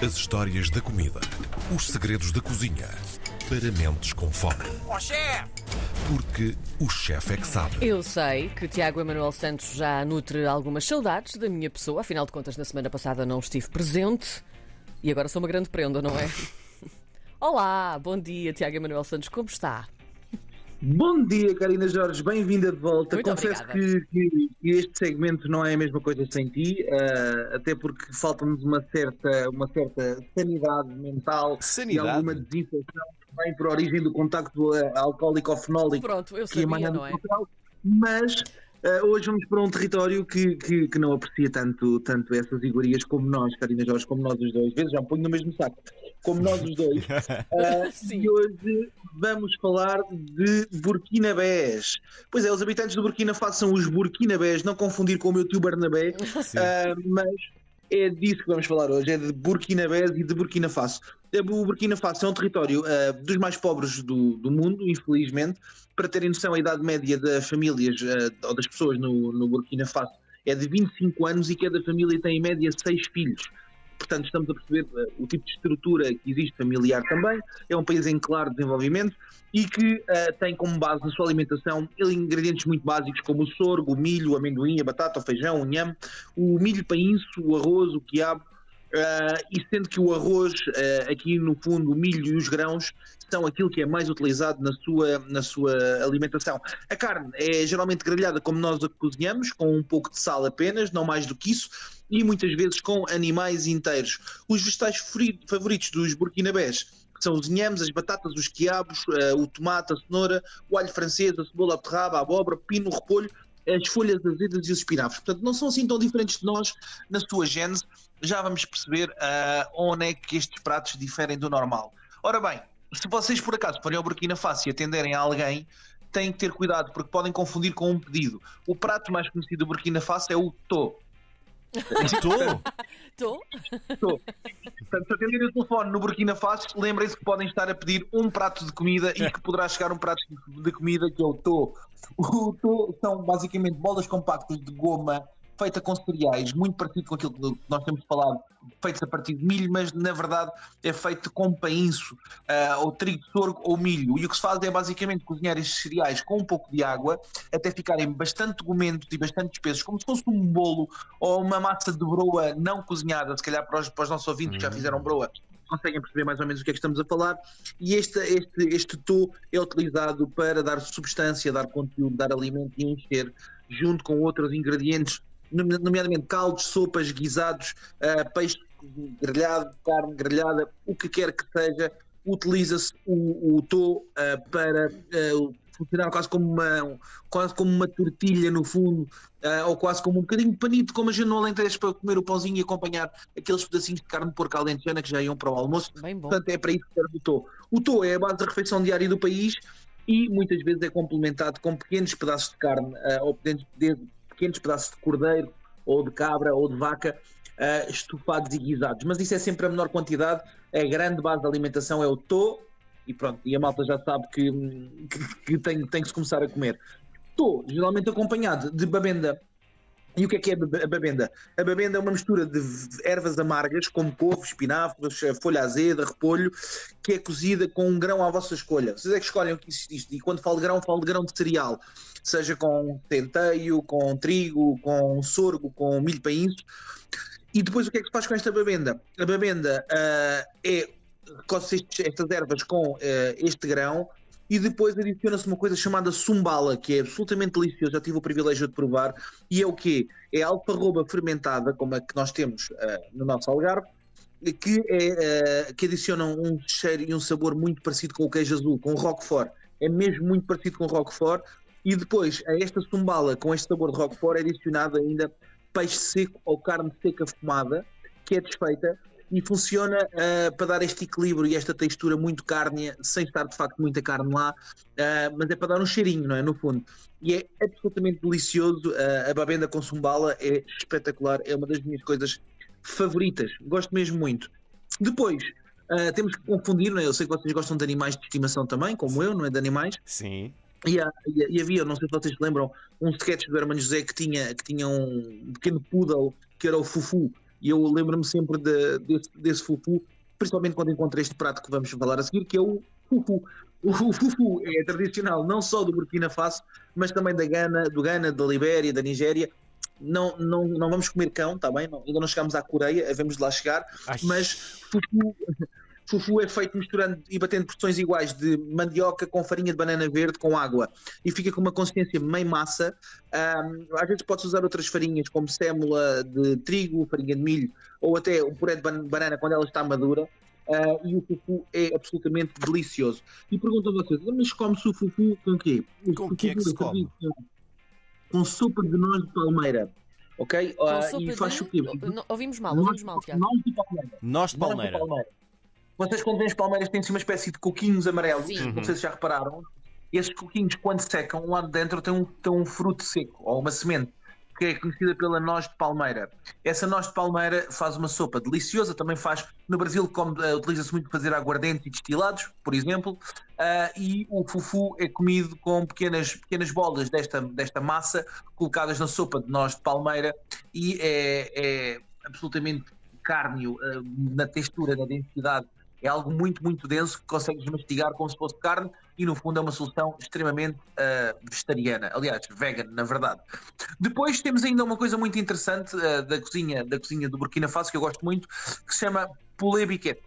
As histórias da comida. Os segredos da cozinha. Para mentes com fome. Ó chefe! Porque o chefe é que sabe. Eu sei que Tiago Emanuel Santos já nutre algumas saudades da minha pessoa, afinal de contas, na semana passada não estive presente e agora sou uma grande prenda, não é? Olá, bom dia, Tiago Emanuel Santos, como está? Bom dia, Karina Jorge, bem-vinda de volta. Muito Confesso que, que- que este segmento não é a mesma coisa sem ti, eh, até porque falta-nos uma certa, uma certa sanidade mental Sanidade? e alguma desinfecção que vem por origem do contacto eh, alcoólico-fenólico Pronto, eu que sabia, do não é? mas eh, hoje vamos para um território que, que, que não aprecia tanto, tanto essas iguarias como nós, Karina Jorge, como nós os dois. Vezes já me ponho no mesmo saco, como nós os dois. Sim. e hoje vamos falar de Burkinabés. Pois é, os habitantes do Burkina Faso são os Burkinabés, não confundir com o meu tio Barnabé, ah, mas é disso que vamos falar hoje, é de Burkinabés e de Burkina Faso. Eh, O Burkina Faso é um território ah, dos mais pobres do, do mundo, infelizmente. Para terem noção, a idade média das famílias ou das pessoas no, no Burkina Faso é de 25 anos e cada família tem em média 6 filhos. Portanto, estamos a perceber eh, o tipo de estrutura que existe familiar também. É um país em claro desenvolvimento e que eh, tem como base na sua alimentação ingredientes muito básicos como o sorgo, o milho, o amendoim, a batata, o feijão, o nhame, o milho painço, o arroz, o quiabo. eh, e sendo que o arroz, eh, aqui no fundo, o milho e os grãos são aquilo que é mais utilizado na sua, na sua alimentação. A carne é geralmente grelhada como nós a cozinhamos, com um pouco de sal apenas, não mais do que isso, e muitas vezes com animais inteiros. Os vegetais favoritos dos burkinabés são os inhames, as batatas, os quiabos, eh, o tomate, a cenoura, o alho francês, a cebola, a beterraba, a abóbora, pino, repolho, as folhas azedas e os espinafres. Portanto, não são assim tão diferentes de nós na sua gênese. Já vamos perceber ah, onde é que estes pratos diferem do normal. Ora bem, se vocês por acaso forem ao Burkina Faso e atenderem a alguém, têm que ter cuidado porque podem confundir com um pedido. O prato mais conhecido do Burkina Faso é o to. Estou? Estou? Tô. Portanto, se atenderem o telefone no Burkina Faso, lembrem-se que podem estar a pedir um prato de comida e que poderá chegar um prato de comida que é o tô. O tô são basicamente bolas compactas de goma feita com cereais, muito parecido com aquilo que nós temos falado, feitos a partir de milho, mas na verdade é feito com painço, ah, ou trigo de sorgo ou milho. E o que se faz é basicamente cozinhar estes cereais com um pouco de água até ficarem bastante gomentos e bastante espessos, como se fosse um bolo ou uma massa de broa não cozinhada, se calhar para os, para os nossos ouvintes que já fizeram broa. Conseguem perceber mais ou menos o que é que estamos a falar, e este, este, este tô é utilizado para dar substância, dar conteúdo, dar alimento e encher, junto com outros ingredientes, nomeadamente caldos, sopas, guisados, ah, peixe grelhado, carne grelhada, o que quer que seja, utiliza-se o, o ah, para ah, funcionar quase como uma, quase como uma tortilha no fundo, ah, ou quase como um bocadinho de panito, como a gente no Alentejo para comer o pãozinho e acompanhar aqueles pedacinhos de carne de porco alentejana que já iam para o almoço. Portanto, é para isso que serve o tô. O tô é a base da refeição diária do país e muitas vezes é complementado com pequenos pedaços de carne ou pequenos, de- pequenos pedaços de cordeiro ou de cabra ou de vaca ah, estufados e guisados. Mas isso é sempre a menor quantidade. A grande base da alimentação é o tô e pronto. E a malta já sabe que, hum, que, que tem, tem que se começar a comer. Tô, geralmente acompanhado de babenda e o que é que é a bab- a babenda? A babenda é uma mistura de ervas amargas, como couve, espinafres, eh, folha azeda, repolho, que é cozida com um grão à vossa escolha. Vocês é que escolhem o que existe. E quando falo de grão, falo de grão de cereal. Seja com centeio, com trigo, com sorgo, com milho painço. E depois o que é que se faz com esta babenda? A babenda ah, é coce estas ervas com eh, este grão e depois adiciona-se uma coisa chamada sumbala, que é absolutamente delicioso, já tive o privilégio de provar, e é o quê? É alfarroba fermentada, como a que nós temos eh, no nosso Algarve, que, é, eh, que adiciona um cheiro e um sabor muito parecido com o queijo azul, com o Roquefort. É mesmo muito parecido com o Roquefort. E depois, a esta sumbala, com este sabor de Roquefort, é adicionado ainda peixe seco ou carne seca fumada, que é desfeita e funciona ah, para dar este equilíbrio e esta textura muito cárnea, sem estar de facto muita carne lá, ah, mas é para dar um cheirinho, não é? No fundo. E é absolutamente delicioso. ah, a babenda com sumbala é espetacular, é uma das minhas coisas favoritas. Gosto mesmo muito. Depois, temos que confundir, não é? Eu sei que vocês gostam de animais de estimação também, como eu, não é? De animais. Sim. E, há- e- havia, não sei se vocês lembram, um sketch do Hermano José que tinha, que tinha um pequeno poodle que era o Fufu. E eu lembro-me sempre de- desse, desse fufu, principalmente quando encontro este prato que vamos falar a seguir, que é o fufu. O fufu é tradicional não só do Burkina Faso, mas também da Gana, do Ghana, da Libéria, da Nigéria. Não, não, não vamos comer cão, está bem? Não, ainda não chegámos à Coreia, havemos de lá chegar, Ai. mas fufu, fufu é feito misturando e batendo porções iguais de mandioca com farinha de banana verde com água e fica com uma consistência meio massa. Ahm, às vezes pode-se usar outras farinhas, como sémola de trigo, farinha de milho ou até o puré de ban- banana quando ela está madura. Ah, e o fufu é absolutamente delicioso. E pergunto a vocês, mas come-se o fufu com o quê? O Com o que é que se fufu come? Com sopa de noz de palmeira. Ok? Com sopa e faz de... o quê? Ouvimos mal, ouvimos mal, Tiago. Noz de palmeira. Nós de Nós de Palmeira. Vocês quando veem as palmeiras têm assim uma espécie de coquinhos amarelos, Sim. não sei se já repararam. Esses coquinhos, quando secam, lá de dentro tem um, tem um fruto seco, ou uma semente, que é conhecida pela noz de palmeira. Essa noz de palmeira faz uma sopa deliciosa, também faz, no Brasil como, eh, utiliza-se muito para fazer aguardente e destilados, por exemplo, ah, e o fufu é comido com pequenas, pequenas bolas desta, desta massa colocadas na sopa de noz de palmeira e é, é absolutamente cárneo ah, na textura, na densidade. É algo muito, muito denso que consegues mastigar como se fosse carne e, no fundo, é uma solução extremamente ah, vegetariana. Aliás, vegan, na verdade. Depois temos ainda uma coisa muito interessante ah, da, cozinha, da cozinha do Burkina Faso, que eu gosto muito, que se chama poulet biquete.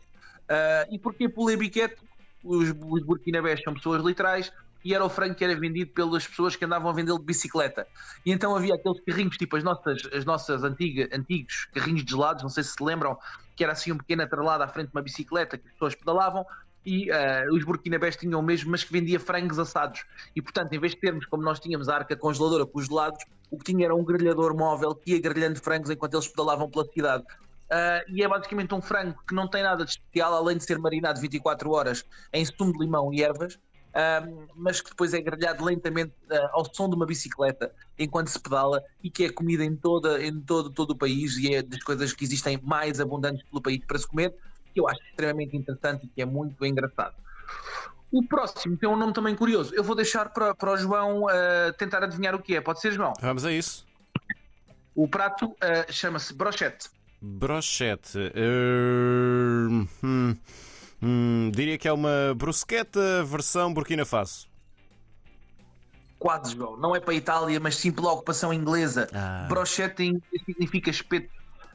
Ah, e porquê poulet biquete? Os, os burkinabés são pessoas literais e era o frango que era vendido pelas pessoas que andavam a vendê-lo de bicicleta. E então havia aqueles carrinhos, tipo as nossas, as nossas antigas, antigos carrinhos de gelados, não sei se se lembram, que era assim um pequeno atrelado à frente de uma bicicleta que as pessoas pedalavam e ah, os burkinabés tinham o mesmo, mas que vendia frangos assados. E portanto, em vez de termos como nós tínhamos a arca congeladora com os gelados, o que tinha era um grelhador móvel que ia grelhando frangos enquanto eles pedalavam pela cidade. Ah, e é basicamente um frango que não tem nada de especial, além de ser marinado 24 horas em sumo de limão e ervas, ah, mas que depois é grelhado lentamente ah, ao som de uma bicicleta enquanto se pedala e que é comida em, toda, em todo, todo o país e é das coisas que existem mais abundantes pelo país para se comer, que eu acho extremamente interessante e que é muito engraçado. O próximo tem um nome também curioso. Eu vou deixar para, para o João ah, tentar adivinhar o que é. Pode ser, João? Vamos a isso. O prato ah, chama-se brochete. Brochete. Eh, hum, hum, diria que é uma brusqueta versão Burkina Faso. Quase, João. Não é para a Itália, mas sim pela ocupação inglesa. Ah. Brochete em inglês significa espeto.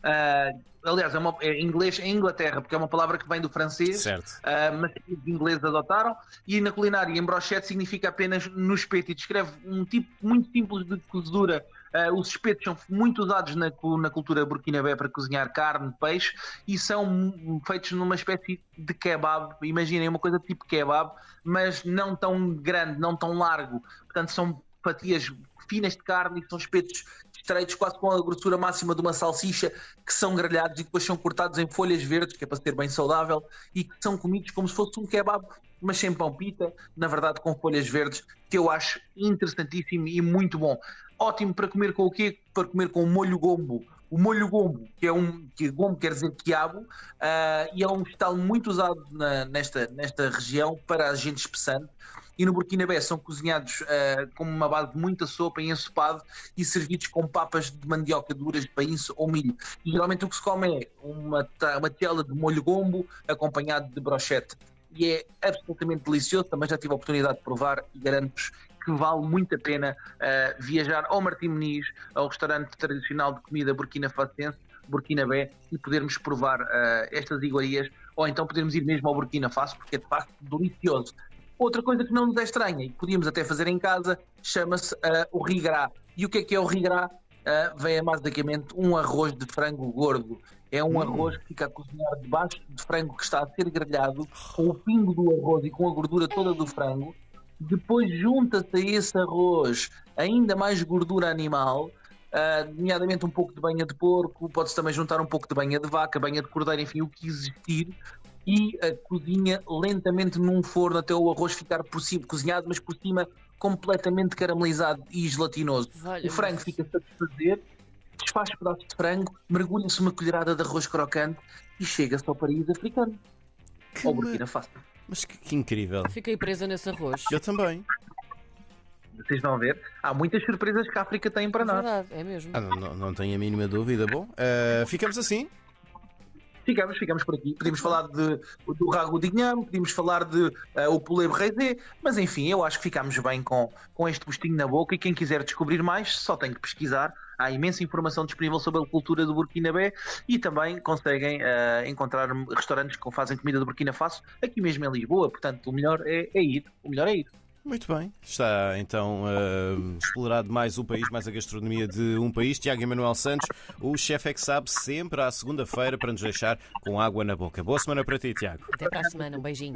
Ah, aliás, é, uma, é inglês em Inglaterra, porque é uma palavra que vem do francês, Certo. ah, mas os ingleses adotaram. E na culinária, em brochete significa apenas no espeto e descreve um tipo muito simples de cozedura. Ah, os espetos são muito usados na, na cultura burkinabé para cozinhar carne, peixe e são feitos numa espécie de kebab. Imaginem uma coisa tipo kebab, mas não tão grande, não tão largo. Portanto, são fatias finas de carne e são espetos estreitos, quase com a grossura máxima de uma salsicha, que são grelhados e depois são cortados em folhas verdes, que é para ser bem saudável, e que são comidos como se fosse um kebab, mas sem pão pita, na verdade com folhas verdes, que eu acho interessantíssimo e muito bom. Ótimo para comer com o quê? Para comer com molho gombo. O molho gombo, que é um que gombo quer dizer quiabo, ah, e é um vegetal muito usado na- nesta, nesta região para agente espessante. E no Burkinabé são cozinhados ah, com uma base de muita sopa e ensopado e servidos com papas de mandioca duras de painço ou milho. E geralmente o que se come é uma, uma tela de molho gombo acompanhado de brochete. E é absolutamente delicioso. Também já tive a oportunidade de provar e garanto-vos que vale muito a pena ah, viajar ao Martim Moniz, ao restaurante tradicional de comida burkina-facense, Burkinabé, e podermos provar ah, estas iguarias, ou então podermos ir mesmo ao Burkina Faso, porque é de facto delicioso. Outra coisa que não nos é estranha e que podíamos até fazer em casa chama-se ah, o rigrá. E o que é que é o rigrá? Ah, vem basicamente um arroz de frango gordo. É um arroz que fica a cozinhar debaixo de frango que está a ser grelhado, com o pingo do arroz e com a gordura toda do frango. Depois junta-se a esse arroz ainda mais gordura animal, ah, nomeadamente um pouco de banha de porco, pode-se também juntar um pouco de banha de vaca, banha de cordeiro, enfim, o que existir, e cozinha lentamente num forno até o arroz ficar por cima, cozinhado, mas por cima completamente caramelizado e gelatinoso. Valha-me o frango Deus. fica a satisfazer, desfaz pedaços de frango, mergulha-se uma colherada de arroz crocante e chega-se ao paraíso africano, Que ma- Burkina Faso. Mas que, que incrível. Fiquei presa nesse arroz. Eu também. vocês vão ver, há muitas surpresas que a África tem para É nós. verdade, é mesmo. Ah, não, não, não tenho a mínima dúvida. Bom, eh, ficamos assim. Ficamos, ficamos por aqui. Podíamos falar de, do Rago Dignam, podíamos falar de eh, o Poulet Reisé, mas enfim, eu acho que ficámos bem com, com este gostinho na boca e quem quiser descobrir mais só tem que pesquisar. Há imensa informação disponível sobre a cultura do Burkinabé e também conseguem eh, encontrar restaurantes que fazem comida do Burkina Faso aqui mesmo em Lisboa. Portanto, o melhor é, é ir. O melhor é ir. Muito bem. Está então eh, explorado mais o país, mais a gastronomia de um país. Tiago Emanuel Santos, o chefe é que sabe, sempre à segunda-feira para nos deixar com água na boca. Boa semana para ti, Tiago. Até para a semana, um beijinho.